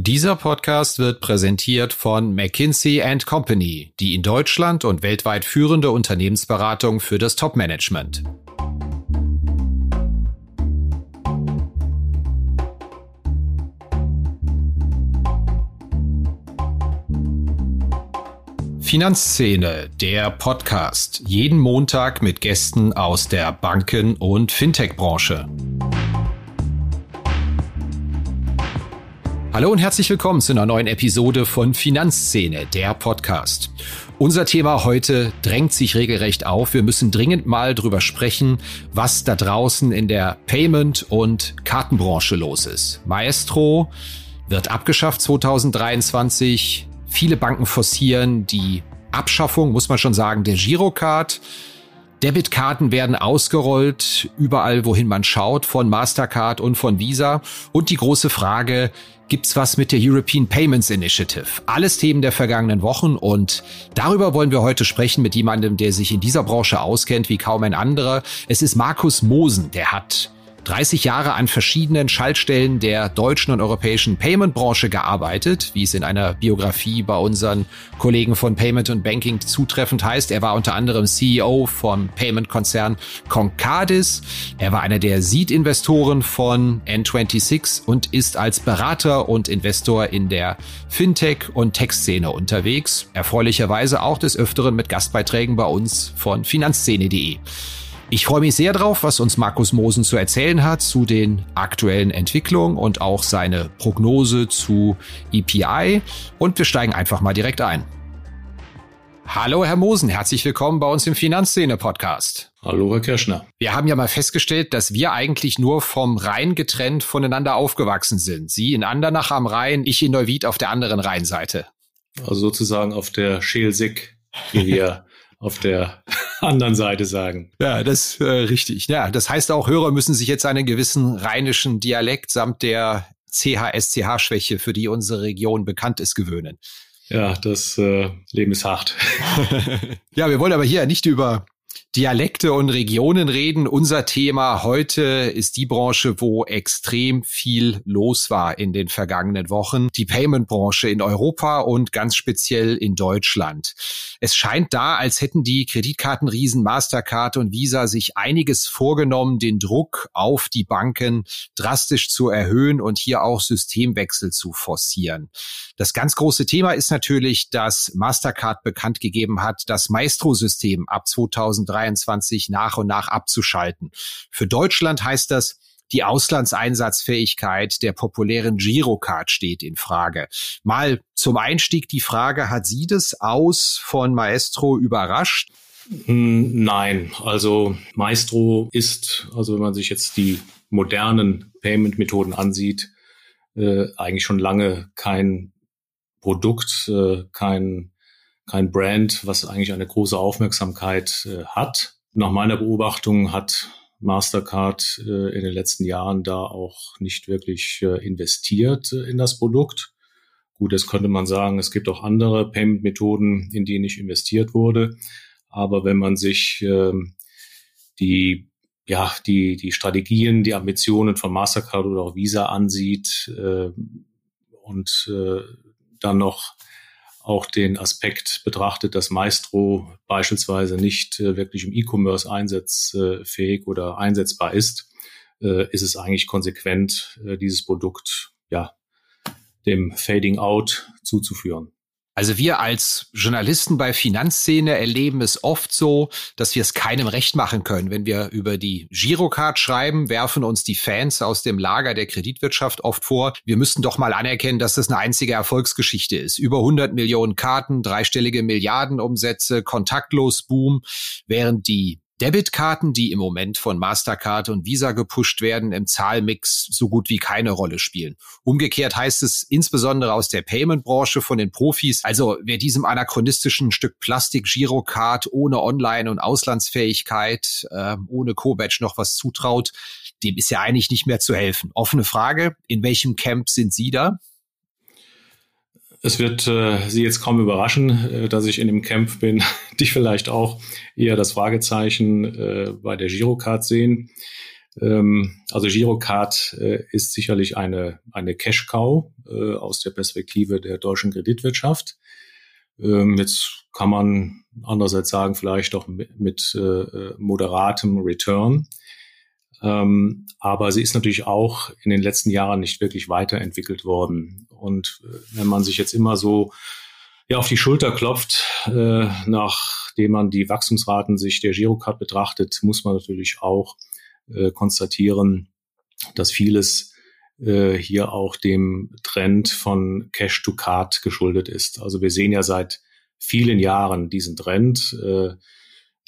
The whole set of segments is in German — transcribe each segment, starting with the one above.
Dieser Podcast wird präsentiert von McKinsey & Company, die in Deutschland und weltweit führende Unternehmensberatung für das Top-Management. Finanzszene, der Podcast. Jeden Montag mit Gästen aus der Banken- und Fintech-Branche. Hallo und herzlich willkommen zu einer neuen Episode von Finanzszene, der Podcast. Unser Thema heute drängt sich regelrecht auf. Wir müssen dringend mal drüber sprechen, was da draußen in der Payment- und Kartenbranche los ist. Maestro wird abgeschafft 2023. Viele Banken forcieren die Abschaffung, muss man schon sagen, der Girocard. Debitkarten werden ausgerollt, überall wohin man schaut, von Mastercard und von Visa. Und die große Frage, gibt's was mit der European Payments Initiative. Alles Themen der vergangenen Wochen und darüber wollen wir heute sprechen mit jemandem, der sich in dieser Branche auskennt wie kaum ein anderer. Es ist Markus Mosen, der hat 30 Jahre an verschiedenen Schaltstellen der deutschen und europäischen Payment-Branche gearbeitet, wie es in einer Biografie bei unseren Kollegen von Payment und Banking zutreffend heißt. Er war unter anderem CEO vom Payment-Konzern Concardis. Er war einer der Seed-Investoren von N26 und ist als Berater und Investor in der Fintech- und Tech-Szene unterwegs. Erfreulicherweise auch des Öfteren mit Gastbeiträgen bei uns von finanzszene.de. Ich freue mich sehr drauf, was uns Markus Mosen zu erzählen hat zu den aktuellen Entwicklungen und auch seine Prognose zu EPI. Und wir steigen einfach mal direkt ein. Hallo, Herr Mosen, herzlich willkommen bei uns im Finanzszene-Podcast. Hallo, Herr Kirschner. Wir haben ja mal festgestellt, dass wir eigentlich nur vom Rhein getrennt voneinander aufgewachsen sind. Sie in Andernach am Rhein, ich in Neuwied auf der anderen Rheinseite. Also sozusagen auf der Schelsig, wie wir auf der anderen Seite sagen. Ja, das ist äh, richtig. Ja, das heißt auch, Hörer müssen sich jetzt einen gewissen rheinischen Dialekt samt der CHSCH-Schwäche, für die unsere Region bekannt ist, gewöhnen. Ja, das äh, Leben ist hart. ja, wir wollen aber hier nicht über Dialekte und Regionen reden. Unser Thema heute ist die Branche, wo extrem viel los war in den vergangenen Wochen. Die Payment-Branche in Europa und ganz speziell in Deutschland. Es scheint da, als hätten die Kreditkartenriesen Mastercard und Visa sich einiges vorgenommen, den Druck auf die Banken drastisch zu erhöhen und hier auch Systemwechsel zu forcieren. Das ganz große Thema ist natürlich, dass Mastercard bekannt gegeben hat, das Maestro-System ab 2003 2023 nach und nach abzuschalten. Für Deutschland heißt das, die Auslandseinsatzfähigkeit der populären Girocard steht in Frage. Mal zum Einstieg die Frage, hat Sie das aus von Maestro überrascht? Hm, nein, also Maestro ist, also wenn man sich jetzt die modernen Payment-Methoden ansieht, äh, eigentlich schon lange kein Produkt, äh, kein kein Brand, was eigentlich eine große Aufmerksamkeit äh, hat. Nach meiner Beobachtung hat Mastercard äh, in den letzten Jahren da auch nicht wirklich äh, investiert äh, in das Produkt. Gut, jetzt könnte man sagen, es gibt auch andere Payment-Methoden, in die nicht investiert wurde. Aber wenn man sich ähm, die ja, die, die Strategien, die Ambitionen von Mastercard oder auch Visa ansieht äh, und äh, dann noch auch den Aspekt betrachtet, dass Maestro beispielsweise nicht äh, wirklich im E-Commerce einsatzfähig oder einsetzbar ist, äh, ist es eigentlich konsequent, äh, dieses Produkt ja dem Fading Out zuzuführen. Also wir als Journalisten bei Finanzszene erleben es oft so, dass wir es keinem recht machen können. Wenn wir über die Girocard schreiben, werfen uns die Fans aus dem Lager der Kreditwirtschaft oft vor, wir müssten doch mal anerkennen, dass das eine einzige Erfolgsgeschichte ist. Über 100 Millionen Karten, dreistellige Milliardenumsätze, kontaktlos Boom, während die Debitkarten, die im Moment von Mastercard und Visa gepusht werden, im Zahlmix so gut wie keine Rolle spielen. Umgekehrt heißt es insbesondere aus der Payment-Branche von den Profis, also wer diesem anachronistischen Stück Plastik Girocard ohne Online- und Auslandsfähigkeit, äh, ohne Co-Badge noch was zutraut, dem ist ja eigentlich nicht mehr zu helfen. Offene Frage, in welchem Camp sind Sie da? Es wird äh, Sie jetzt kaum überraschen, äh, dass ich in dem Camp bin, die vielleicht auch eher das Fragezeichen äh, bei der Girocard sehen. Ähm, also Girocard äh, ist sicherlich eine, eine Cash-Cow äh, aus der Perspektive der deutschen Kreditwirtschaft. Ähm, jetzt kann man andererseits sagen, vielleicht doch mit, mit äh, moderatem Return. Ähm, aber sie ist natürlich auch in den letzten Jahren nicht wirklich weiterentwickelt worden. Und äh, wenn man sich jetzt immer so ja, auf die Schulter klopft, äh, nachdem man die Wachstumsraten sich der Girocard betrachtet, muss man natürlich auch äh, konstatieren, dass vieles äh, hier auch dem Trend von Cash to Card geschuldet ist. Also wir sehen ja seit vielen Jahren diesen Trend, äh,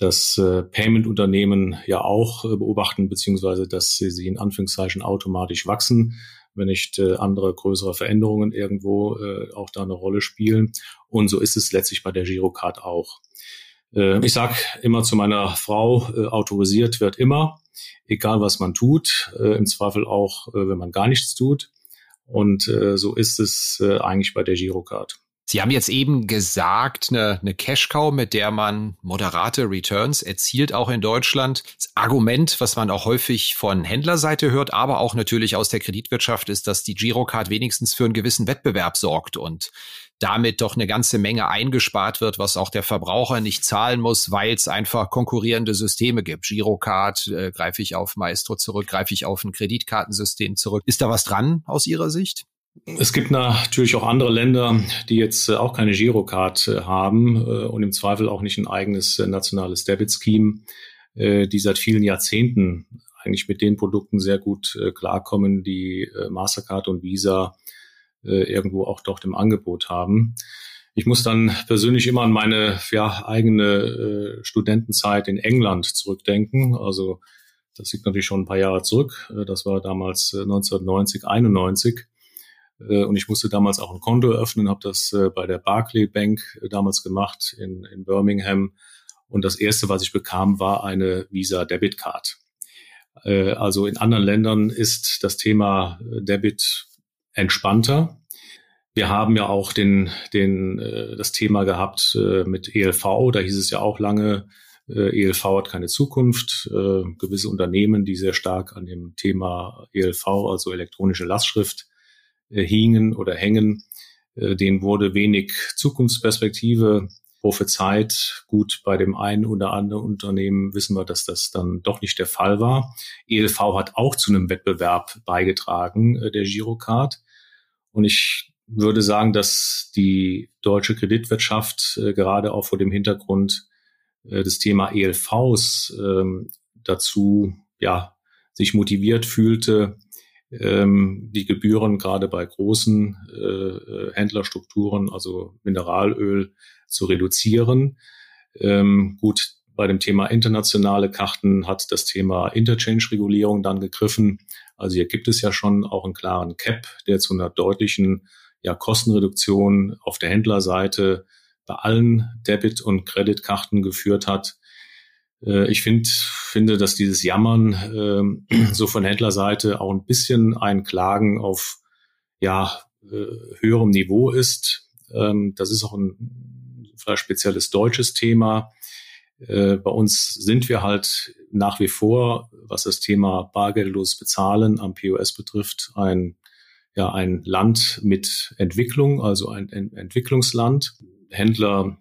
dass äh, Payment-Unternehmen ja auch äh, beobachten, beziehungsweise dass sie, sie in Anführungszeichen automatisch wachsen, wenn nicht äh, andere größere Veränderungen irgendwo äh, auch da eine Rolle spielen. Und so ist es letztlich bei der Girocard auch. Äh, ich sag immer zu meiner Frau, äh, autorisiert wird immer, egal was man tut, äh, im Zweifel auch, äh, wenn man gar nichts tut. Und äh, so ist es äh, eigentlich bei der Girocard. Sie haben jetzt eben gesagt, eine, eine Cash-Cow, mit der man moderate Returns erzielt, auch in Deutschland. Das Argument, was man auch häufig von Händlerseite hört, aber auch natürlich aus der Kreditwirtschaft, ist, dass die Girocard wenigstens für einen gewissen Wettbewerb sorgt und damit doch eine ganze Menge eingespart wird, was auch der Verbraucher nicht zahlen muss, weil es einfach konkurrierende Systeme gibt. Girocard, äh, greife ich auf Maestro zurück, greife ich auf ein Kreditkartensystem zurück. Ist da was dran aus Ihrer Sicht? Es gibt natürlich auch andere Länder, die jetzt äh, auch keine Girocard äh, haben äh, und im Zweifel auch nicht ein eigenes nationales Debit Scheme, die seit vielen Jahrzehnten eigentlich mit den Produkten sehr gut klarkommen, die Mastercard und Visa irgendwo auch dort im Angebot haben. Ich muss dann persönlich immer an meine ja, eigene Studentenzeit in England zurückdenken. Also das liegt natürlich schon ein paar Jahre zurück. Das war damals 1990, 91. Äh, und ich musste damals auch ein Konto eröffnen, habe das äh, bei der Barclay Bank äh, damals gemacht in, in Birmingham. Und das erste, was ich bekam, war eine Visa Debit Card. Also in anderen Ländern ist das Thema Debit entspannter. Wir haben ja auch den, den, das Thema gehabt mit ELV. Da hieß es ja auch lange, ELV hat keine Zukunft. Gewisse Unternehmen, die sehr stark an dem Thema ELV, also elektronische Lastschrift, hingen oder hängen. Äh, denen wurde wenig Zukunftsperspektive prophezeit. Gut, bei dem einen oder anderen Unternehmen wissen wir, dass das dann doch nicht der Fall war. ELV hat auch zu einem Wettbewerb beigetragen, äh, der Girocard. Und ich würde sagen, dass die deutsche Kreditwirtschaft äh, gerade auch vor dem Hintergrund äh, des Thema ELVs ähm, dazu ja sich motiviert fühlte, ähm, die Gebühren gerade bei großen äh, äh, Händlerstrukturen, also Mineralöl, zu reduzieren. Ähm, gut, bei dem Thema internationale Karten hat das Thema Interchange-Regulierung dann gegriffen. Also hier gibt es ja schon auch einen klaren Cap, der zu einer deutlichen ja, Kostenreduktion auf der Händlerseite bei allen Debit- und Kreditkarten geführt hat. Äh, ich find, finde, dass dieses Jammern äh, so von Händlerseite auch ein bisschen ein Klagen auf ja, äh, höherem Niveau ist. Ähm, das ist auch ein vielleicht spezielles deutsches Thema. Äh, bei uns sind wir halt nach wie vor, was das Thema bargeldlos bezahlen am POS betrifft, ein ja ein Land mit Entwicklung, also ein Entwicklungsland. Händler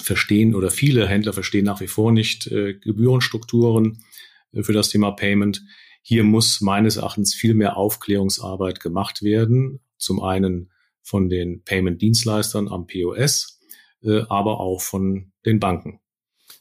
verstehen oder viele Händler verstehen nach wie vor nicht äh, Gebührenstrukturen äh, für das Thema Payment. Hier muss meines Erachtens viel mehr Aufklärungsarbeit gemacht werden. Zum einen von den Payment-Dienstleistern am POS, äh, aber auch von den Banken.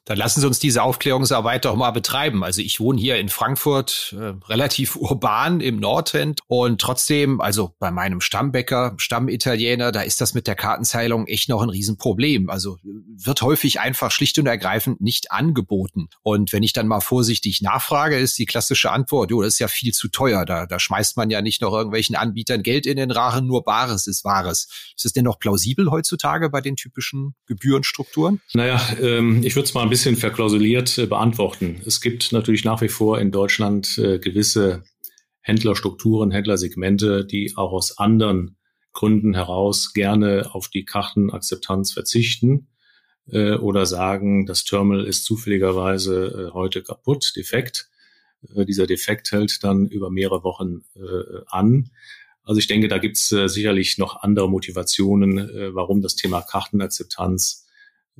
Dann lassen Sie uns diese Aufklärungsarbeit doch mal betreiben. Also ich wohne hier in Frankfurt, äh, relativ urban im Nordend und trotzdem, also bei meinem Stammbäcker, Stammitaliener, da ist das mit der Kartenzahlung echt noch ein Riesenproblem. Also wird häufig einfach schlicht und ergreifend nicht angeboten. Und wenn ich dann mal vorsichtig nachfrage, ist die klassische Antwort, jo, das ist ja viel zu teuer. Da, da schmeißt man ja nicht noch irgendwelchen Anbietern Geld in den Rachen, nur Bares ist Wahres. Ist es denn noch plausibel heutzutage bei den typischen Gebührenstrukturen? Naja, ähm, ich würde es mal ein bisschen bisschen verklausuliert äh, beantworten. Es gibt natürlich nach wie vor in Deutschland äh, gewisse Händlerstrukturen, Händlersegmente, die auch aus anderen Gründen heraus gerne auf die Kartenakzeptanz verzichten äh, oder sagen, das Terminal ist zufälligerweise heute kaputt, defekt dieser Defekt hält dann über mehrere Wochen an. Also ich denke, da gibt es äh, sicherlich noch andere Motivationen, warum das Thema Kartenakzeptanz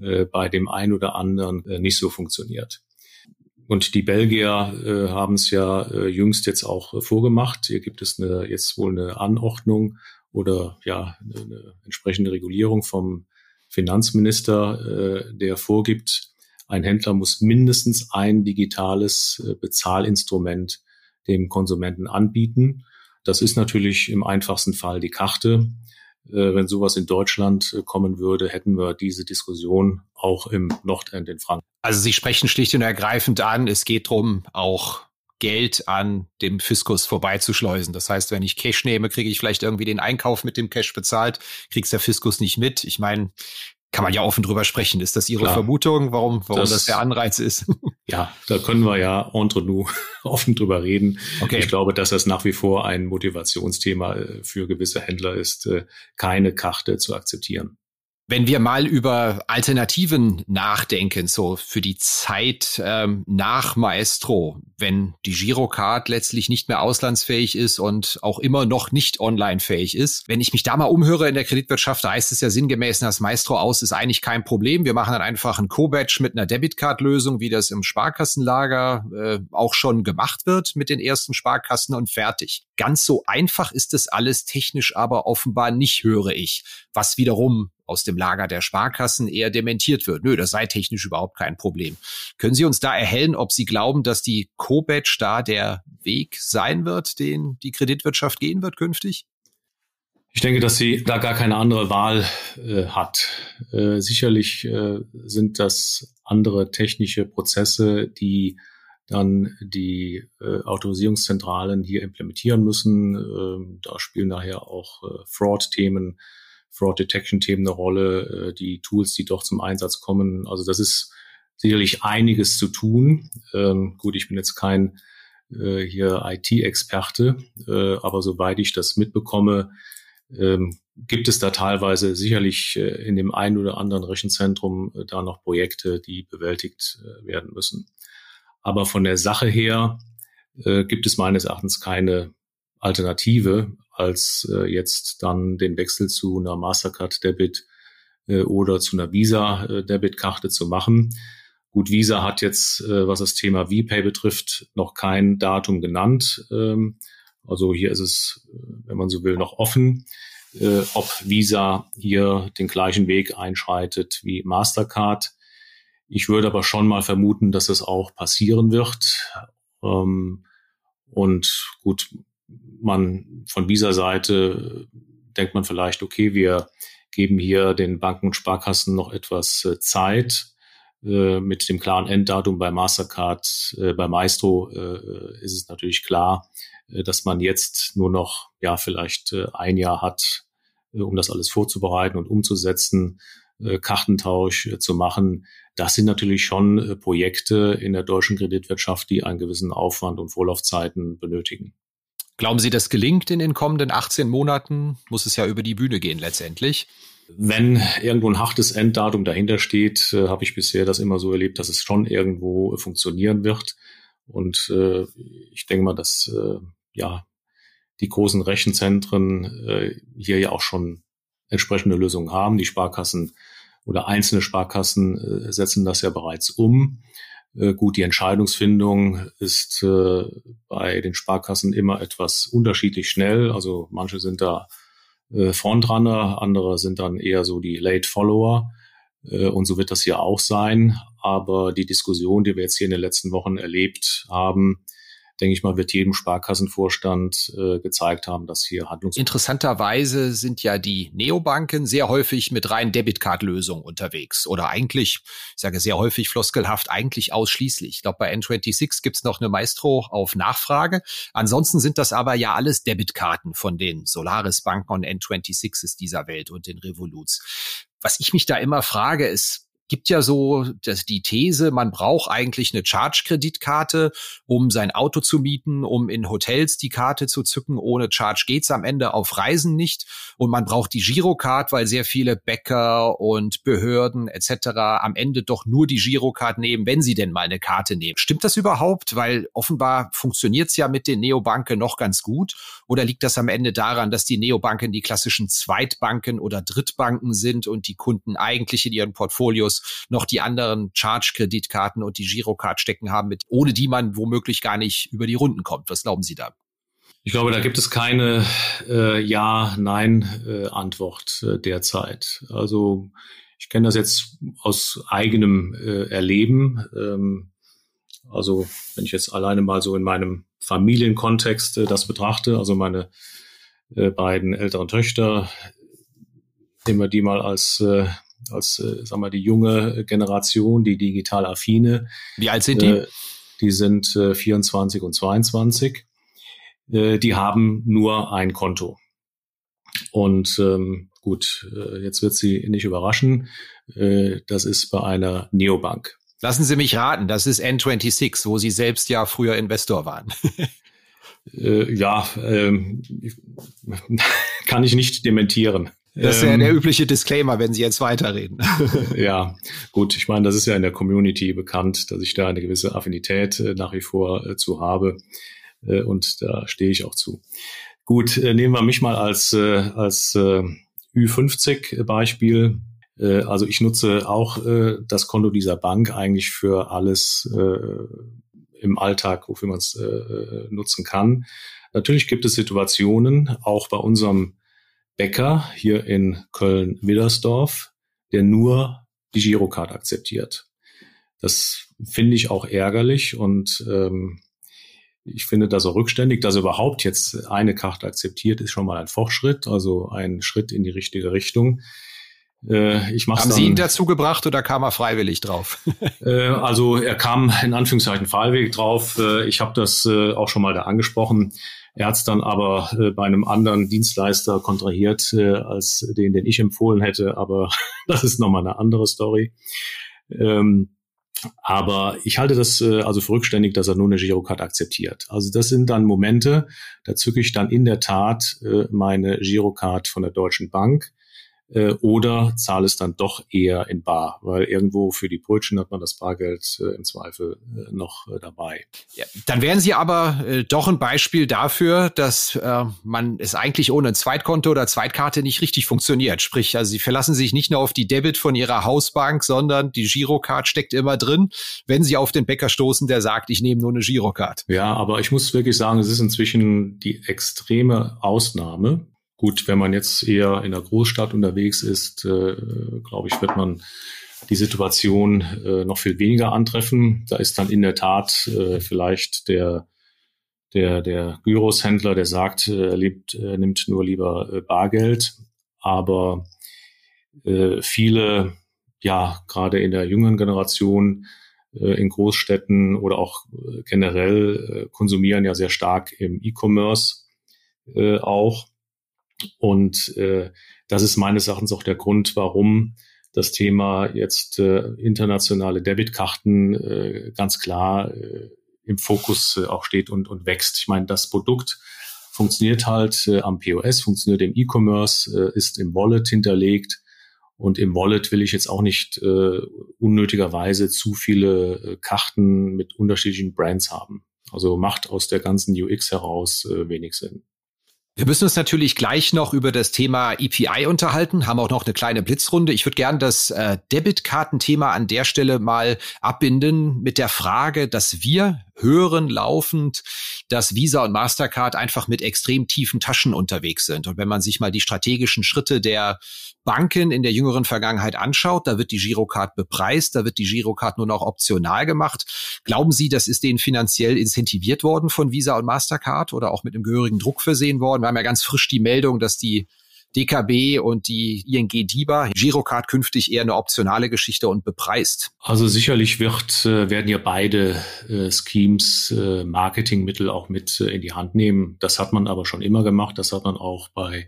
äh, bei dem einen oder anderen äh, nicht so funktioniert. Und die Belgier äh, haben es ja äh, jüngst jetzt auch äh, vorgemacht. Hier gibt es eine, jetzt wohl eine Anordnung oder ja eine, eine entsprechende Regulierung vom Finanzminister, äh, der vorgibt, ein Händler muss mindestens ein digitales äh, Bezahlinstrument dem Konsumenten anbieten. Das ist natürlich im einfachsten Fall die Karte. Äh, wenn sowas in Deutschland äh, kommen würde, hätten wir diese Diskussion auch im Nordend in Frankreich. Also Sie sprechen schlicht und ergreifend an, es geht darum, auch Geld an dem Fiskus vorbeizuschleusen. Das heißt, wenn ich Cash nehme, kriege ich vielleicht irgendwie den Einkauf mit dem Cash bezahlt, kriegt's der Fiskus nicht mit. Ich meine, kann man ja offen drüber sprechen. Ist das Ihre Klar. Vermutung, warum, warum das, das, der Anreiz ist? Ja, da können wir ja entre nous offen drüber reden. Okay. Ich glaube, dass das nach wie vor ein Motivationsthema äh, für gewisse Händler ist, äh, keine Karte zu akzeptieren. Wenn wir mal über Alternativen nachdenken, so für die Zeit ähm, nach Maestro, wenn die Girocard letztlich nicht mehr auslandsfähig ist und auch immer noch nicht online-fähig ist. Wenn ich mich da mal umhöre in der Kreditwirtschaft, da heißt es ja sinngemäß, das Maestro aus ist eigentlich kein Problem. Wir machen dann einfach ein Co-Batch mit einer Debitcard-Lösung, wie das im Sparkassenlager äh, auch schon gemacht wird mit den ersten Sparkassen und fertig. Ganz so einfach ist das alles technisch aber offenbar nicht, höre ich, was wiederum aus dem Lager der Sparkassen eher dementiert wird. Nö, das sei technisch überhaupt kein Problem. Können Sie uns da erhellen, ob Sie glauben, dass die Co-Badge da der Weg sein wird, den die Kreditwirtschaft gehen wird künftig? Ich denke, dass sie da gar keine andere Wahl äh, hat. Äh, sicherlich äh, sind das andere technische Prozesse, die dann die äh, Autorisierungszentralen hier implementieren müssen. Ähm, da spielen daher auch äh, Fraud-Themen Fraud Detection Themen eine Rolle, äh, die Tools, die doch zum Einsatz kommen. Also das ist sicherlich einiges zu tun. Ähm, gut, ich bin jetzt kein äh, hier IT-Experte, äh, aber soweit ich das mitbekomme, ähm, gibt es da teilweise sicherlich äh, in dem einen oder anderen Rechenzentrum äh, da noch Projekte, die bewältigt äh, werden müssen. Aber von der Sache her gibt es meines Erachtens keine Alternative, als äh, jetzt dann den Wechsel zu einer Mastercard Debit äh, oder zu einer Visa äh, zu machen. Gut, Visa hat jetzt, äh, was das Thema VPay betrifft, noch kein Datum genannt. Ähm, also hier ist es, äh, wenn man so will, noch offen, äh, ob Visa hier den gleichen Weg einschreitet wie Mastercard. Ich würde aber schon mal vermuten, dass es auch passieren wird. Ähm, und gut, man von dieser Seite denkt man vielleicht, okay, wir geben hier den Banken und Sparkassen noch etwas äh, Zeit. Äh, mit dem klaren Enddatum bei Mastercard, äh, bei Maestro ist es natürlich klar, dass man jetzt nur noch ja vielleicht ein Jahr hat, um das alles vorzubereiten und umzusetzen, Kartentausch zu machen. Das sind natürlich schon Projekte in der deutschen Kreditwirtschaft, die einen gewissen Aufwand und Vorlaufzeiten benötigen. Glauben Sie, das gelingt in den kommenden 18 Monaten? Muss es ja über die Bühne gehen letztendlich. Wenn irgendwo ein hartes Enddatum dahinter steht, äh, habe ich bisher das immer so erlebt, dass es schon irgendwo funktionieren wird. Und äh, ich denke mal, dass äh, ja die großen Rechenzentren äh, hier ja auch schon entsprechende Lösungen haben. Die Sparkassen oder einzelne Sparkassen äh, setzen das ja bereits um. Äh, gut, die Entscheidungsfindung ist äh, bei den Sparkassen immer etwas unterschiedlich schnell. Also manche sind da äh, Frontrunner, andere sind dann eher so die Late Follower. Äh, und so wird das hier auch sein. Aber die Diskussion, die wir jetzt hier in den letzten Wochen erlebt haben, denke ich mal, wird jedem Sparkassenvorstand äh, gezeigt haben, dass hier Handlungs... Interessanterweise sind ja die Neobanken sehr häufig mit rein Debitcard-Lösungen unterwegs. Oder eigentlich, ich sage sehr häufig floskelhaft, eigentlich ausschließlich. Ich glaube, bei N26 gibt's noch eine Maestro auf Nachfrage. Ansonsten sind das aber ja alles Debitkarten von den Solaris-Banken und N26s dieser Welt und den Revoluts. Was ich mich da immer frage, ist, gibt ja so dass die These, man braucht eigentlich eine Charge-Kreditkarte, um sein Auto zu mieten, um in Hotels die Karte zu zücken. Ohne Charge geht's am Ende auf Reisen nicht. Und man braucht die Girocard, weil sehr viele Bäcker und Behörden etc. am Ende doch nur die Girocard nehmen, wenn sie denn mal eine Karte nehmen. Stimmt das überhaupt? Weil offenbar funktioniert's ja mit den Neobanken noch ganz gut. Oder liegt das am Ende daran, dass die Neobanken die klassischen Zweitbanken oder Drittbanken sind und die Kunden eigentlich in ihren Portfolios noch die anderen Charge-Kreditkarten und die Girocard stecken haben, mit, ohne die man womöglich gar nicht über die Runden kommt. Was glauben Sie da? Ich glaube, da gibt es keine äh, Ja-Nein-Antwort äh, derzeit. Also ich kenne das jetzt aus eigenem äh, Erleben. Ähm, also wenn ich jetzt alleine mal so in meinem Familienkontext äh, das betrachte, also meine äh, beiden älteren Töchter, nehmen wir die mal als, äh, als äh, sagen wir, die junge Generation, die digital affine. Wie alt sind die? Äh, die sind äh, 24 und 22. Äh, die haben nur ein Konto. Und ähm, gut, äh, jetzt wird sie nicht überraschen. Äh, das ist bei einer Neobank. Lassen Sie mich raten, das ist N26, wo Sie selbst ja früher Investor waren. äh, ja, ähm, kann ich nicht dementieren. Das ist ja der ähm, übliche Disclaimer, wenn Sie jetzt weiterreden. ja, gut, ich meine, das ist ja in der Community bekannt, dass ich da eine gewisse Affinität äh, nach wie vor äh, zu habe. Äh, und da stehe ich auch zu. Gut, nehmen wir mich mal als, als äh, Ü50-Beispiel. Äh, also ich nutze auch das Konto dieser Bank eigentlich für alles im Alltag, wofür man es nutzen kann. Natürlich gibt es Situationen, auch bei unserem Bäcker hier in Köln-Widdersdorf, der nur die Girocard akzeptiert. Das finde ich auch ärgerlich und ähm, ich finde das auch rückständig, dass er überhaupt jetzt eine Karte akzeptiert, ist schon mal ein Fortschritt, also ein Schritt in die richtige Richtung. Äh, ich mach's Haben dann, Sie ihn dazu gebracht oder kam er freiwillig drauf? äh, also er kam in Anführungszeichen freiwillig drauf. Äh, ich habe das auch schon mal da angesprochen. Er hat es dann aber äh, bei einem anderen Dienstleister kontrahiert, äh, als den, den ich empfohlen hätte. Aber das ist nochmal eine andere Story. Ähm, aber ich halte das äh, also für rückständig, dass er nur eine Girocard akzeptiert. Also das sind dann Momente, da zücke ich dann in der Tat meine Girocard von der Deutschen Bank äh, oder zahle es dann doch eher in Bar, weil irgendwo für die Brötchen hat man das Bargeld äh, im Zweifel äh, noch äh, dabei. Ja, dann wären Sie aber äh, doch ein Beispiel dafür, dass man es eigentlich ohne ein Zweitkonto oder Zweitkarte nicht richtig funktioniert. Sprich, also Sie verlassen sich nicht nur auf die Debit von Ihrer Hausbank, sondern die Girocard steckt immer drin, wenn Sie auf den Bäcker stoßen, der sagt, ich nehme nur eine Girocard. Ja, aber ich muss wirklich sagen, es ist inzwischen die extreme Ausnahme. Gut, wenn man jetzt eher in der Großstadt unterwegs ist, äh, glaube ich, wird man die Situation äh, noch viel weniger antreffen. Da ist dann in der Tat äh, vielleicht der der der Gyroshändler, der sagt, äh, er liebt, äh, nimmt nur lieber äh, Bargeld, aber viele, ja gerade in der jüngeren Generation in Großstädten oder auch generell konsumieren ja sehr stark im E-Commerce auch und äh, das ist meines Erachtens auch der Grund, warum das Thema jetzt äh, internationale Debitkarten äh, ganz klar äh, im Fokus äh, auch steht und, und wächst. Ich meine, das Produkt funktioniert halt äh, am POS, funktioniert im E-Commerce, äh, ist im Wallet hinterlegt. Und im Wallet will ich jetzt auch nicht äh, unnötigerweise zu viele äh, Karten mit unterschiedlichen Brands haben. Also macht aus der ganzen UX heraus äh, wenig Sinn. Wir müssen uns natürlich gleich noch über das Thema EPI unterhalten, haben auch noch eine kleine Blitzrunde. Ich würde gerne das äh, Debitkartenthema an der Stelle mal abbinden mit der Frage, dass wir hören laufend, dass Visa und Mastercard einfach mit extrem tiefen Taschen unterwegs sind. Und wenn man sich mal die strategischen Schritte der Banken in der jüngeren Vergangenheit anschaut, da wird die Girocard bepreist, da wird die Girocard nur noch optional gemacht. Glauben Sie, das ist denen finanziell incentiviert worden von Visa und Mastercard oder auch mit einem gehörigen Druck versehen worden? Wir haben ja ganz frisch die Meldung, dass die DKB und die ING DIBA Girocard künftig eher eine optionale Geschichte und bepreist? Also sicherlich wird, äh, werden ja beide äh, Schemes äh, Marketingmittel auch mit äh, in die Hand nehmen. Das hat man aber schon immer gemacht. Das hat man auch bei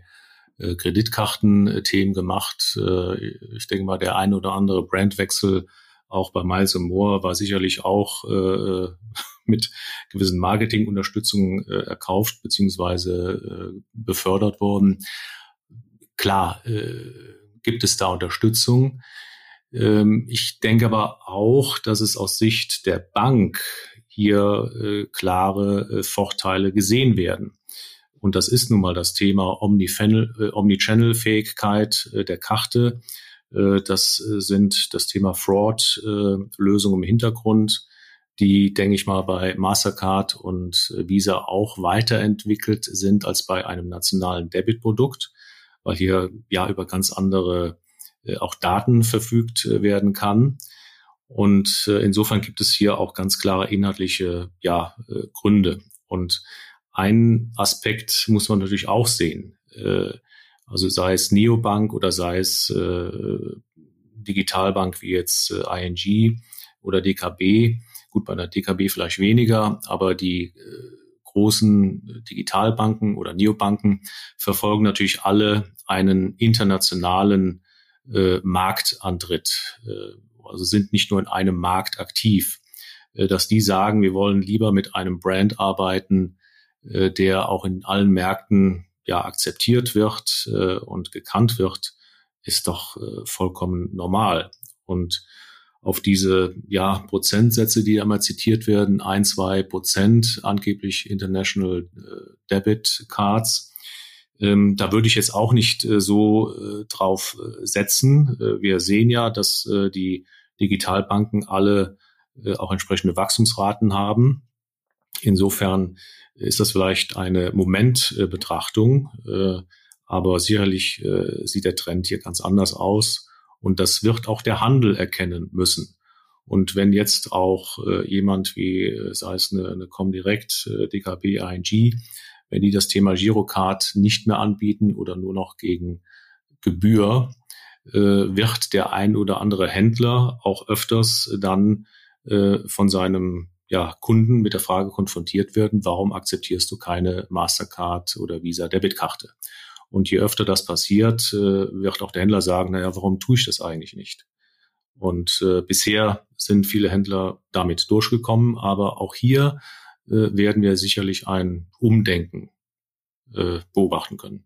äh, Kreditkartenthemen gemacht. Äh, ich denke mal, der ein oder andere Brandwechsel auch bei Miles Moore war sicherlich auch äh, mit gewissen Marketingunterstützungen äh, erkauft beziehungsweise äh, befördert worden. Klar, äh, gibt es da Unterstützung. Ähm, ich denke aber auch, dass es aus Sicht der Bank hier äh, klare äh, Vorteile gesehen werden. Und das ist nun mal das Thema Omnichannel-Fähigkeit äh, der Karte. Äh, das äh, sind das Thema Fraud-Lösungen im Hintergrund, die, denke ich mal, bei Mastercard und Visa auch weiterentwickelt sind als bei einem nationalen Debitprodukt, weil hier ja über ganz andere auch Daten verfügt werden kann. Und insofern gibt es hier auch ganz klare inhaltliche ja, Gründe. Und ein Aspekt muss man natürlich auch sehen. Äh, also sei es Neobank oder sei es äh, Digitalbank wie jetzt äh, ING oder DKB. Gut, bei der DKB vielleicht weniger, aber die großen Digitalbanken oder Neobanken verfolgen natürlich alle einen internationalen Marktantritt. also sind nicht nur in einem Markt aktiv. dass die sagen, wir wollen lieber mit einem Brand arbeiten, äh, der auch in allen Märkten ja akzeptiert wird äh, und gekannt wird, ist doch äh, vollkommen normal. Und auf diese ja, Prozentsätze, die einmal zitiert werden, ein, zwei Prozent angeblich International äh, Debit Cards, ähm, da würde ich jetzt auch nicht äh, so äh, drauf äh, setzen. Äh, wir sehen ja, dass die Digitalbanken alle auch entsprechende Wachstumsraten haben. Insofern ist das vielleicht eine Momentbetrachtung, äh, aber sicherlich äh, sieht der Trend hier ganz anders aus und das wird auch der Handel erkennen müssen. Und wenn jetzt auch äh, jemand wie, sei es eine, eine Comdirect, DKB, ING, wenn die das Thema Girocard nicht mehr anbieten oder nur noch gegen Gebühr, wird der ein oder andere Händler auch öfters dann von seinem ja, Kunden mit der Frage konfrontiert werden, warum akzeptierst du keine Mastercard oder Visa Debitkarte? Und je öfter das passiert, äh, wird auch der Händler sagen, naja, warum tue ich das eigentlich nicht? Und äh, bisher sind viele Händler damit durchgekommen, aber auch hier äh, werden wir sicherlich ein Umdenken äh, beobachten können.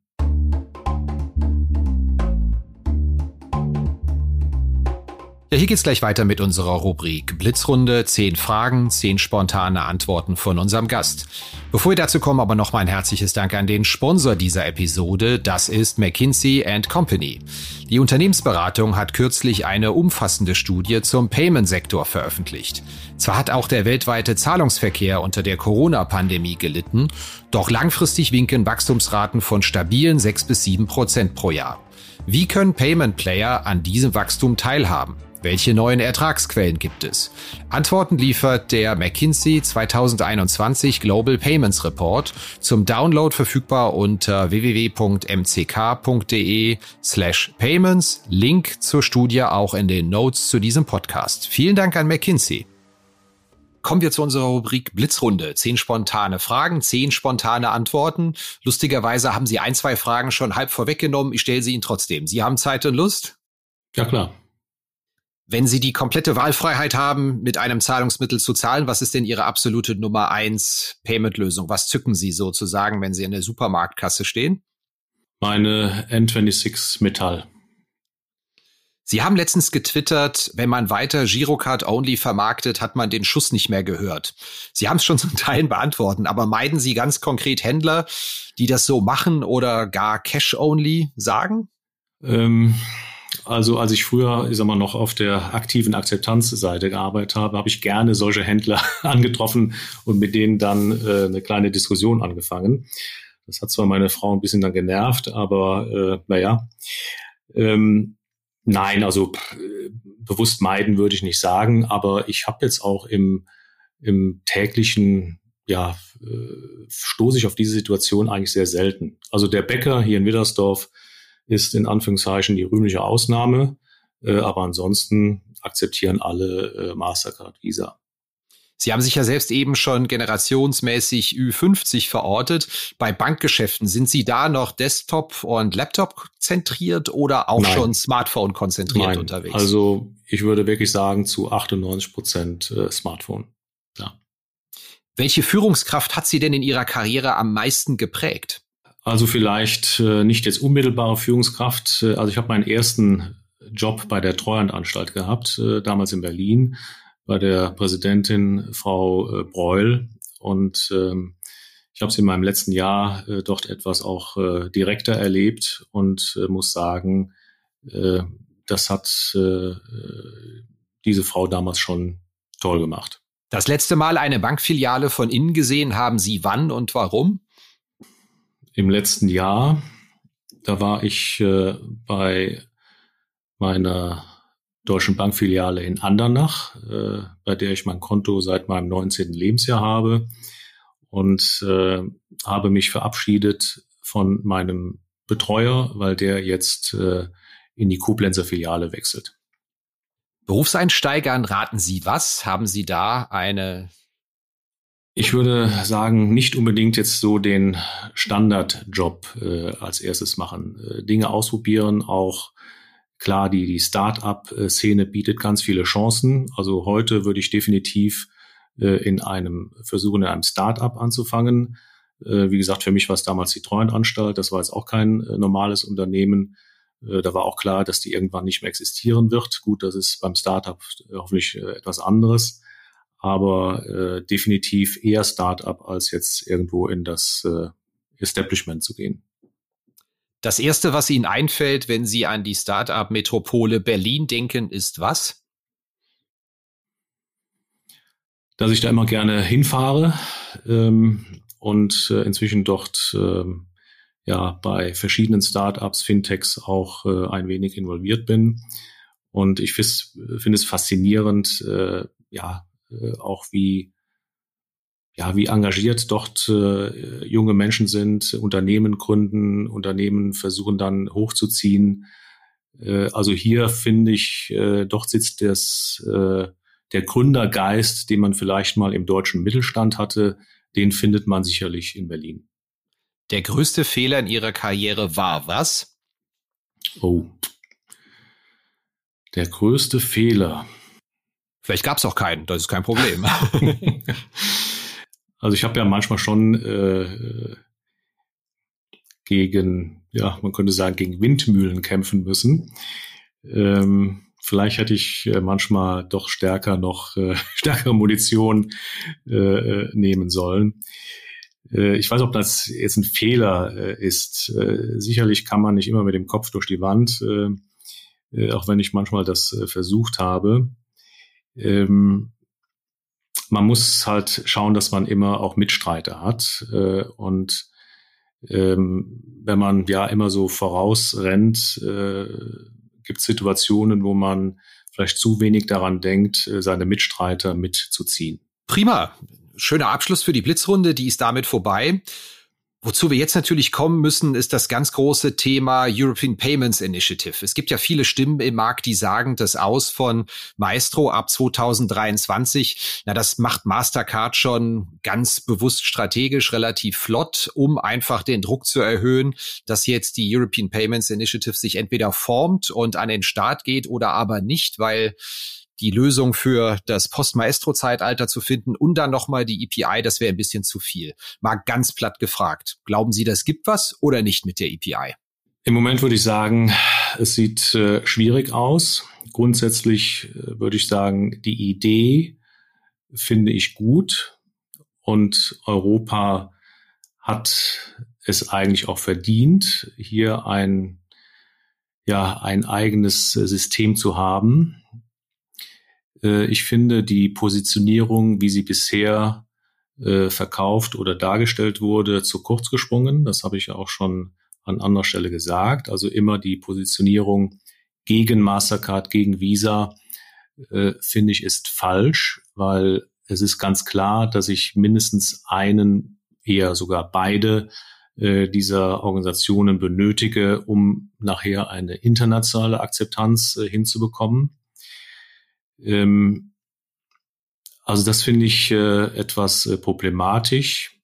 Ja, hier geht's gleich weiter mit unserer Rubrik Blitzrunde. Zehn Fragen, zehn spontane Antworten von unserem Gast. Bevor wir dazu kommen, aber noch mal ein herzliches Dank an den Sponsor dieser Episode. Das ist McKinsey Company. Die Unternehmensberatung hat kürzlich eine umfassende Studie zum Payment-Sektor veröffentlicht. Zwar hat auch der weltweite Zahlungsverkehr unter der Corona-Pandemie gelitten, doch langfristig winken Wachstumsraten von stabilen sechs bis sieben Prozent pro Jahr. Wie können Payment Player an diesem Wachstum teilhaben? Welche neuen Ertragsquellen gibt es? Antworten liefert der McKinsey 2021 Global Payments Report zum Download verfügbar unter www.mck.de slash payments. Link zur Studie auch in den Notes zu diesem Podcast. Vielen Dank an McKinsey. Kommen wir zu unserer Rubrik Blitzrunde. Zehn spontane Fragen, zehn spontane Antworten. Lustigerweise haben Sie ein, zwei Fragen schon halb vorweggenommen. Ich stelle sie Ihnen trotzdem. Sie haben Zeit und Lust? Ja, klar. Wenn Sie die komplette Wahlfreiheit haben, mit einem Zahlungsmittel zu zahlen, was ist denn Ihre absolute Nummer eins Payment-Lösung? Was zücken Sie sozusagen, wenn Sie in der Supermarktkasse stehen? Meine N26 Metall. Sie haben letztens getwittert, wenn man weiter Girocard-only vermarktet, hat man den Schuss nicht mehr gehört. Sie haben es schon zum Teil beantworten, aber meiden Sie ganz konkret Händler, die das so machen oder gar Cash-only sagen? Ähm, also als ich früher, ich sag mal, noch auf der aktiven Akzeptanzseite gearbeitet habe, habe ich gerne solche Händler angetroffen und mit denen dann äh, eine kleine Diskussion angefangen. Das hat zwar meine Frau ein bisschen dann genervt, aber äh, naja. Ähm, nein, also äh, bewusst meiden würde ich nicht sagen, aber ich habe jetzt auch im, im täglichen ja, äh, stoße ich auf diese Situation eigentlich sehr selten. Also der Bäcker hier in Widdersdorf, ist in Anführungszeichen die rühmliche Ausnahme, äh, aber ansonsten akzeptieren alle äh, Mastercard Visa. Sie haben sich ja selbst eben schon generationsmäßig Ü50 verortet. Bei Bankgeschäften sind Sie da noch Desktop und Laptop zentriert oder auch Nein. schon Smartphone konzentriert Nein. unterwegs? Also ich würde wirklich sagen zu 98 Prozent äh, Smartphone. Ja. Welche Führungskraft hat Sie denn in Ihrer Karriere am meisten geprägt? Also vielleicht äh, nicht jetzt unmittelbare Führungskraft. Äh, also ich habe meinen ersten Job bei der Treuhandanstalt gehabt, äh, damals in Berlin bei der Präsidentin Frau äh, Breul und ähm, ich habe es in meinem letzten Jahr äh, dort etwas auch äh, direkter erlebt und äh, muss sagen, äh, das hat äh, diese Frau damals schon toll gemacht. Das letzte Mal eine Bankfiliale von innen gesehen haben Sie wann und warum? Im letzten Jahr, da war ich äh, bei meiner Deutschen Bankfiliale in Andernach, äh, bei der ich mein Konto seit meinem 19. Lebensjahr habe und äh, habe mich verabschiedet von meinem Betreuer, weil der jetzt äh, in die Koblenzer Filiale wechselt. Berufseinsteigern raten Sie was? Haben Sie da eine ich würde sagen, nicht unbedingt jetzt so den Standardjob äh, als erstes machen. Äh, Dinge ausprobieren, auch Klar, die, die Start-up-Szene bietet ganz viele Chancen. Also heute würde ich definitiv äh, in einem versuchen, in einem Start-up anzufangen. Äh, wie gesagt, für mich war es damals die Treuhandanstalt. Das war jetzt auch kein äh, normales Unternehmen. Äh, da war auch klar, dass die irgendwann nicht mehr existieren wird. Gut, das ist beim Startup äh, hoffentlich äh, etwas anderes. Aber äh, definitiv eher Startup als jetzt irgendwo in das äh, Establishment zu gehen. Das erste, was Ihnen einfällt, wenn Sie an die Start-up-Metropole Berlin denken, ist was? Dass ich da immer gerne hinfahre ähm, und äh, inzwischen dort ähm, ja bei verschiedenen Start-ups, Fintechs auch äh, ein wenig involviert bin. Und ich finde es faszinierend, äh, ja, äh, auch wie ja, wie engagiert dort äh, junge Menschen sind, Unternehmen gründen, Unternehmen versuchen dann hochzuziehen. Äh, also hier finde ich, äh, dort sitzt das, äh, der Gründergeist, den man vielleicht mal im deutschen Mittelstand hatte, den findet man sicherlich in Berlin. Der größte Fehler in Ihrer Karriere war was? Oh. Der größte Fehler. Vielleicht gab es auch keinen, das ist kein Problem. Also ich habe ja manchmal schon äh, gegen, ja, man könnte sagen, gegen Windmühlen kämpfen müssen. Ähm, vielleicht hätte ich äh, manchmal doch stärker noch äh, stärkere Munition äh, äh, nehmen sollen. Äh, ich weiß, ob das jetzt ein Fehler ist. Sicherlich kann man nicht immer mit dem Kopf durch die Wand, auch wenn ich manchmal das versucht habe. Ähm, man muss halt schauen, dass man immer auch Mitstreiter hat. Äh, und ähm, wenn man ja immer so vorausrennt, äh, gibt es Situationen, wo man vielleicht zu wenig daran denkt, äh, seine Mitstreiter mitzuziehen. Prima. Schöner Abschluss für die Blitzrunde, die ist damit vorbei. Wozu wir jetzt natürlich kommen müssen, ist das ganz große Thema European Payments Initiative. Es gibt ja viele Stimmen im Markt, die sagen, das Aus von Maestro ab 2023, na, das macht Mastercard schon ganz bewusst strategisch relativ flott, um einfach den Druck zu erhöhen, dass jetzt die European Payments Initiative sich entweder formt und an den Start geht oder aber nicht, weil die Lösung für das Post-Maestro-Zeitalter zu finden und dann nochmal die EPI, das wäre ein bisschen zu viel. Mal ganz platt gefragt. Glauben Sie, das gibt was oder nicht mit der EPI? Im Moment würde ich sagen, es sieht äh, schwierig aus. Grundsätzlich äh, würde ich sagen, die Idee finde ich gut und Europa hat es eigentlich auch verdient, hier ein ja ein eigenes System zu haben, äh, ich finde die Positionierung, wie sie bisher äh, verkauft oder dargestellt wurde, zu kurz gesprungen. Das habe ich auch schon an anderer Stelle gesagt. Also immer die Positionierung gegen Mastercard, gegen Visa, äh, finde ich, ist falsch, weil es ist ganz klar, dass ich mindestens einen, eher sogar beide äh, dieser Organisationen benötige, um nachher eine internationale Akzeptanz äh, hinzubekommen. Ähm, Also das finde ich äh, etwas äh, problematisch.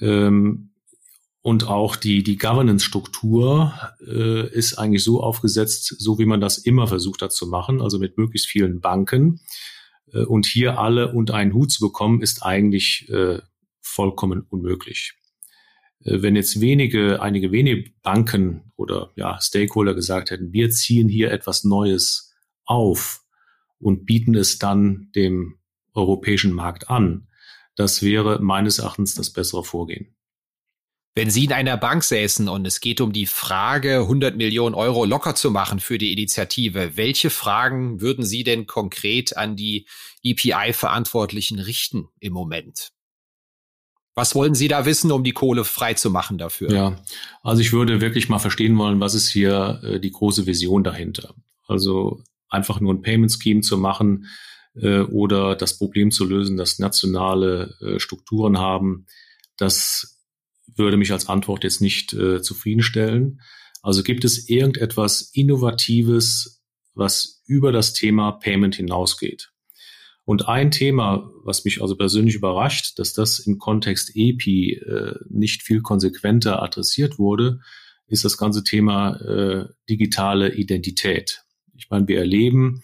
Ähm, und auch die, die Governance-Struktur äh, ist eigentlich so aufgesetzt, so wie man das immer versucht hat zu machen, also mit möglichst vielen Banken. Äh, und hier alle unter einen Hut zu bekommen, ist eigentlich äh, vollkommen unmöglich. Äh, wenn jetzt wenige, einige wenige Banken oder ja, Stakeholder gesagt hätten, wir ziehen hier etwas Neues auf und bieten es dann dem europäischen Markt an, das wäre meines Erachtens das bessere Vorgehen. Wenn Sie in einer Bank säßen und es geht um die Frage, 100 Millionen Euro locker zu machen für die Initiative, welche Fragen würden Sie denn konkret an die EPI-Verantwortlichen richten im Moment? Was wollen Sie da wissen, um die Kohle frei zu machen dafür? Ja, also ich würde wirklich mal verstehen wollen, was ist hier äh, die große Vision dahinter? Also einfach nur ein Payment Scheme zu machen äh, oder das Problem zu lösen, dass nationale äh, Strukturen haben, das würde mich als Antwort jetzt nicht äh, zufriedenstellen. Also gibt es irgendetwas Innovatives, was über das Thema Payment hinausgeht? Und ein Thema, was mich also persönlich überrascht, dass das im Kontext EPI äh, nicht viel konsequenter adressiert wurde, ist das ganze Thema äh, digitale Identität. Ich meine, wir erleben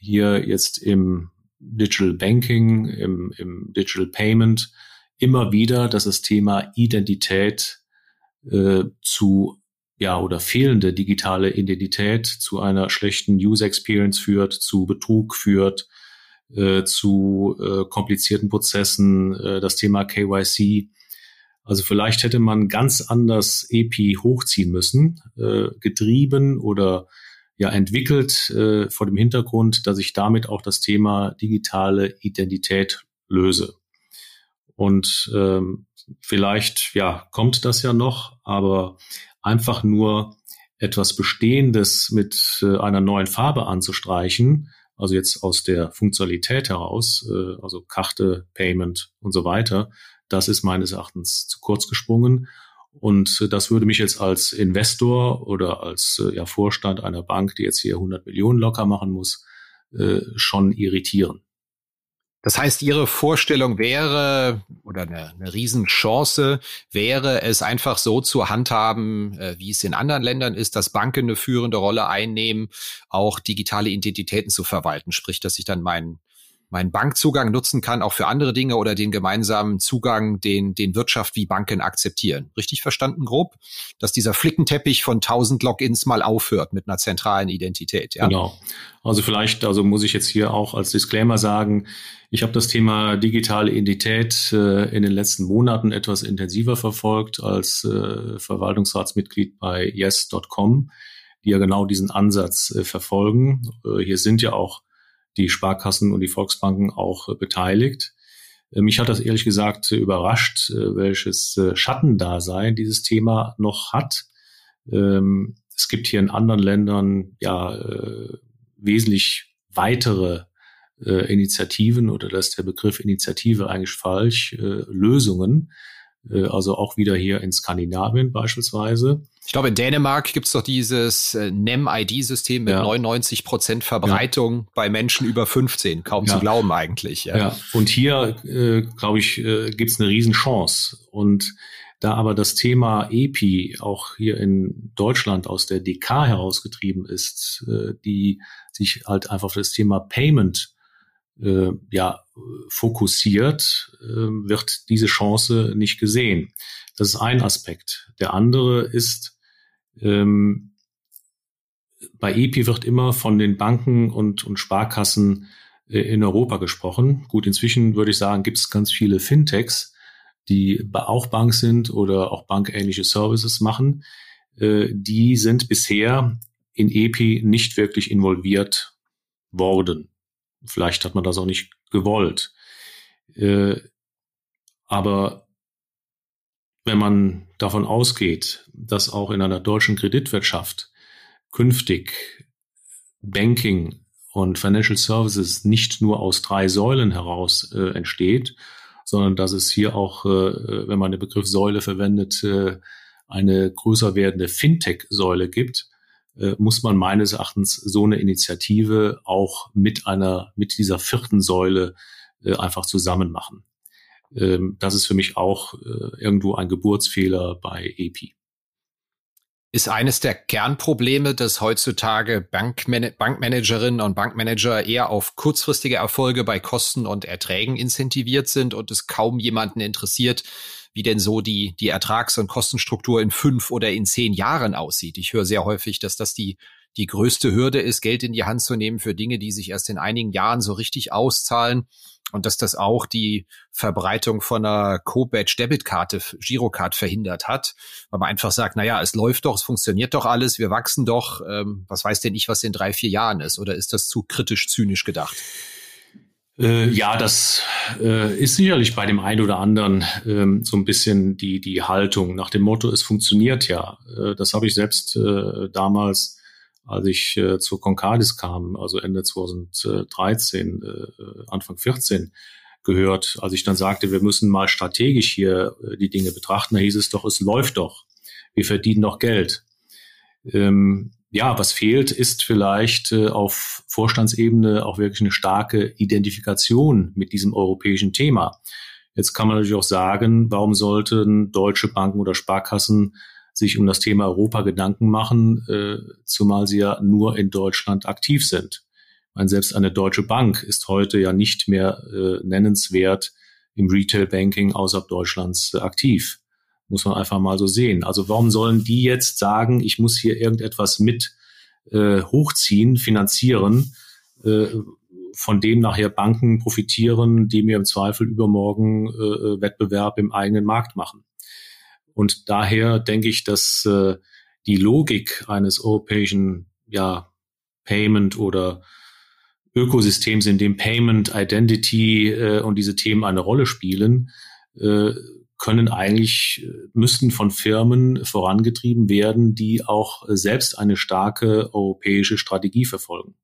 hier jetzt im Digital Banking, im, im Digital Payment, immer wieder, dass das Thema Identität äh, zu ja oder fehlende digitale Identität zu einer schlechten User Experience führt, zu Betrug führt, äh, zu äh, komplizierten Prozessen, äh, das Thema KYC. Also vielleicht hätte man ganz anders EPI hochziehen müssen, äh, getrieben oder ja entwickelt äh, vor dem Hintergrund, dass ich damit auch das Thema digitale Identität löse. Und ähm, vielleicht, ja, kommt das ja noch, aber einfach nur etwas Bestehendes mit äh, einer neuen Farbe anzustreichen, also jetzt aus der Funktionalität heraus, äh, also Karte, Payment und so weiter, das ist meines Erachtens zu kurz gesprungen. Und äh, das würde mich jetzt als Investor oder als äh, ja, Vorstand einer Bank, die jetzt hier 100 Millionen locker machen muss, äh, schon irritieren. Das heißt, Ihre Vorstellung wäre oder eine, eine Riesenchance wäre es einfach so zu handhaben, äh, wie es in anderen Ländern ist, dass Banken eine führende Rolle einnehmen, auch digitale Identitäten zu verwalten. Sprich, dass ich dann meinen meinen Bankzugang nutzen kann, auch für andere Dinge oder den gemeinsamen Zugang, den, den Wirtschaft wie Banken akzeptieren. Richtig verstanden grob? Dass dieser Flickenteppich von 1000 Logins mal aufhört mit einer zentralen Identität. Ja? Genau. Also vielleicht, also muss ich jetzt hier auch als Disclaimer sagen, ich habe das Thema digitale Identität äh, in den letzten Monaten etwas intensiver verfolgt als äh, Verwaltungsratsmitglied bei yes.com, die ja genau diesen Ansatz äh, verfolgen. Äh, hier sind ja auch die Sparkassen und die Volksbanken auch äh, beteiligt. Äh, mich hat das ehrlich gesagt überrascht, äh, welches Schattendasein dieses Thema noch hat. Ähm, es gibt hier in anderen Ländern ja wesentlich weitere Initiativen oder das ist der Begriff Initiative eigentlich falsch, Lösungen, also auch wieder hier in Skandinavien beispielsweise. Ich glaube, in Dänemark gibt es doch dieses äh, NEM-ID-System mit ja. 99 Prozent Verbreitung ja. bei Menschen über 15. Kaum ja. zu glauben eigentlich. Ja, und hier, äh, glaube ich, äh, gibt es eine Riesenchance. Und da aber das Thema EPI auch hier in Deutschland aus der DK herausgetrieben ist, äh, die sich halt einfach auf das Thema Payment äh, ja, fokussiert, äh, wird diese Chance nicht gesehen. Das ist ein Aspekt. Der andere ist, ähm, bei EPI wird immer von den Banken und, und Sparkassen äh, in Europa gesprochen. Gut, inzwischen würde ich sagen, gibt es ganz viele Fintechs, die auch Bank sind oder auch bankähnliche Services machen. Äh, die sind bisher in EPI nicht wirklich involviert worden. Vielleicht hat man das auch nicht gewollt. Äh, aber wenn man davon ausgeht, dass auch in einer deutschen Kreditwirtschaft künftig Banking und Financial Services nicht nur aus drei Säulen heraus äh, entsteht, sondern dass es hier auch, äh, wenn man den Begriff Säule verwendet, äh, eine größer werdende Fintech-Säule gibt, äh, muss man meines Erachtens so eine Initiative auch mit einer, mit dieser vierten Säule äh, einfach zusammen machen. Ähm, das ist für mich auch äh, irgendwo ein Geburtsfehler bei EPI ist eines der Kernprobleme, dass heutzutage Bankman Bankmanagerinnen und Bankmanager eher auf kurzfristige Erfolge bei Kosten und Erträgen incentiviert sind und es kaum jemanden interessiert, wie denn so die, die Ertrags- und Kostenstruktur in fünf oder in zehn Jahren aussieht. Ich höre sehr häufig, dass das die, die größte Hürde ist, Geld in die Hand zu nehmen für Dinge, die sich erst in einigen Jahren so richtig auszahlen und dass das auch die Verbreitung von einer Co-Badge-Debitkarte, Girocard verhindert hat, weil man einfach sagt, na ja, es läuft doch, es funktioniert doch alles, wir wachsen doch, ähm, was weiß denn ich, was in drei, vier Jahren ist, oder ist das zu kritisch, zynisch gedacht? Äh, ja, das äh, ist sicherlich bei dem einen oder anderen ähm, so ein bisschen die, die Haltung nach dem Motto, es funktioniert ja. Äh, das habe ich selbst äh, damals als ich äh, zur Concardis kam, also Ende 2013, äh, Anfang 14, gehört, als ich dann sagte, wir müssen mal strategisch hier äh, die Dinge betrachten, da hieß es doch, es läuft doch, wir verdienen doch Geld. Ähm, ja, was fehlt, ist vielleicht äh, auf Vorstandsebene auch wirklich eine starke Identifikation mit diesem europäischen Thema. Jetzt kann man natürlich auch sagen, warum sollten deutsche Banken oder Sparkassen sich um das Thema Europa Gedanken machen, äh, zumal sie ja nur in Deutschland aktiv sind. Meine, selbst eine deutsche Bank ist heute ja nicht mehr äh, nennenswert im Retail Banking außerhalb Deutschlands äh, aktiv. Muss man einfach mal so sehen. Also warum sollen die jetzt sagen, ich muss hier irgendetwas mit äh, hochziehen, finanzieren, äh, von dem nachher Banken profitieren, die mir im Zweifel übermorgen äh, äh Wettbewerb im eigenen Markt machen. Und daher denke ich, dass äh, die Logik eines europäischen ja, Payment oder Ökosystems, in dem Payment, Identity äh, und diese Themen eine Rolle spielen, äh, können eigentlich, äh, müssten von Firmen vorangetrieben werden, die auch selbst eine starke europäische Strategie verfolgen.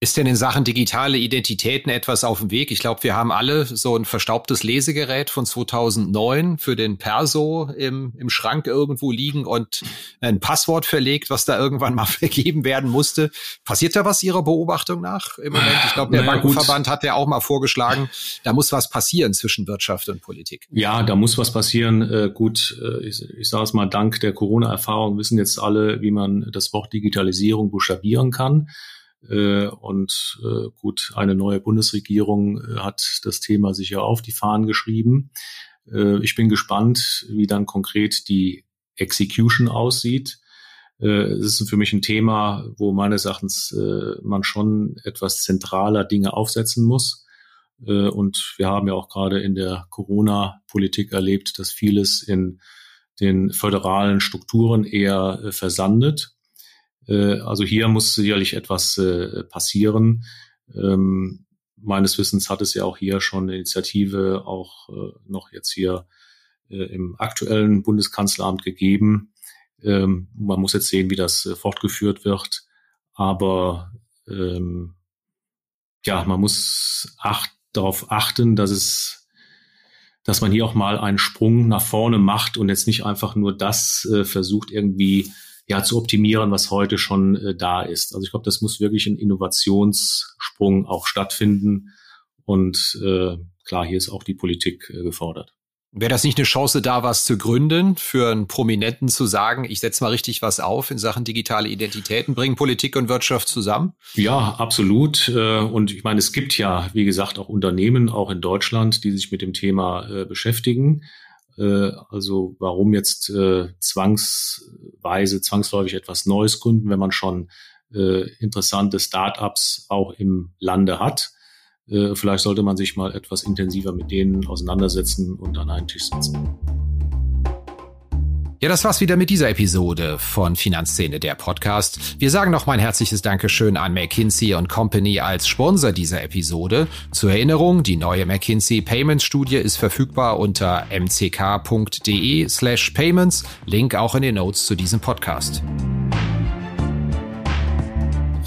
Ist denn in Sachen digitale Identitäten etwas auf dem Weg? Ich glaube, wir haben alle so ein verstaubtes Lesegerät von 2009 für den Perso im, im Schrank irgendwo liegen und ein Passwort verlegt, was da irgendwann mal vergeben werden musste. Passiert da was Ihrer Beobachtung nach im Moment? Ich glaube, der naja, Bankenverband gut. hat ja auch mal vorgeschlagen, da muss was passieren zwischen Wirtschaft und Politik. Ja, da muss was passieren. Äh, gut, äh, ich, ich sage es mal, dank der Corona-Erfahrung wissen jetzt alle, wie man das Wort Digitalisierung buchstabieren kann. Äh, und äh, gut, eine neue Bundesregierung äh, hat das Thema sicher auf die Fahnen geschrieben. Ich bin gespannt, wie dann konkret die Execution aussieht. Es ist für mich ein Thema, wo meines Erachtens man schon etwas zentraler Dinge aufsetzen muss. Und wir haben ja auch gerade in der Corona-Politik erlebt, dass vieles in den föderalen Strukturen eher versandet. Äh, also hier muss sicherlich etwas äh, passieren. Ähm, meines Wissens hat es ja auch hier schon eine Initiative auch äh, noch jetzt hier im aktuellen Bundeskanzleramt gegeben. Ähm, man muss jetzt sehen, wie das fortgeführt wird. Aber ähm, ja, man muss acht, darauf achten, dass es dass man hier auch mal einen Sprung nach vorne macht und jetzt nicht einfach nur das äh, versucht irgendwie ja zu optimieren, was heute schon äh, da ist. Also ich glaube, das muss wirklich ein Innovationssprung auch stattfinden. Und äh, klar, hier ist auch die Politik äh, gefordert. Wäre das nicht eine Chance da, was zu gründen, für einen Prominenten zu sagen, ich setze mal richtig was auf in Sachen digitale Identitäten, bringen Politik und Wirtschaft zusammen? Ja, absolut. Äh, und ich meine, es gibt ja, wie gesagt, auch Unternehmen, auch in Deutschland, die sich mit dem Thema äh, beschäftigen. Äh, also warum jetzt äh, zwangsweise, zwangsläufig etwas Neues gründen, wenn man schon äh, interessante Startups auch im Lande hat. Äh, vielleicht sollte man sich mal etwas intensiver mit denen auseinandersetzen und an einen Tisch setzen. Ja, das war's wieder mit dieser Episode von Finanzszene, der Podcast. Wir sagen noch mal ein herzliches Dankeschön an McKinsey Company als Sponsor dieser Episode. Zur Erinnerung, die neue McKinsey Payments Studie ist verfügbar unter mck.de slash payments. Link auch in den Notes zu diesem Podcast.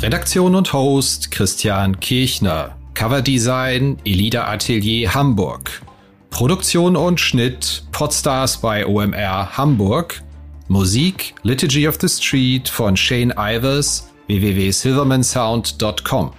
Redaktion und Host Christian Kirchner. Coverdesign Elida Atelier Hamburg. Produktion und Schnitt Podstars bei OMR Hamburg. Musik Liturgy of the Street von Shane Ivers www.silvermansound.com.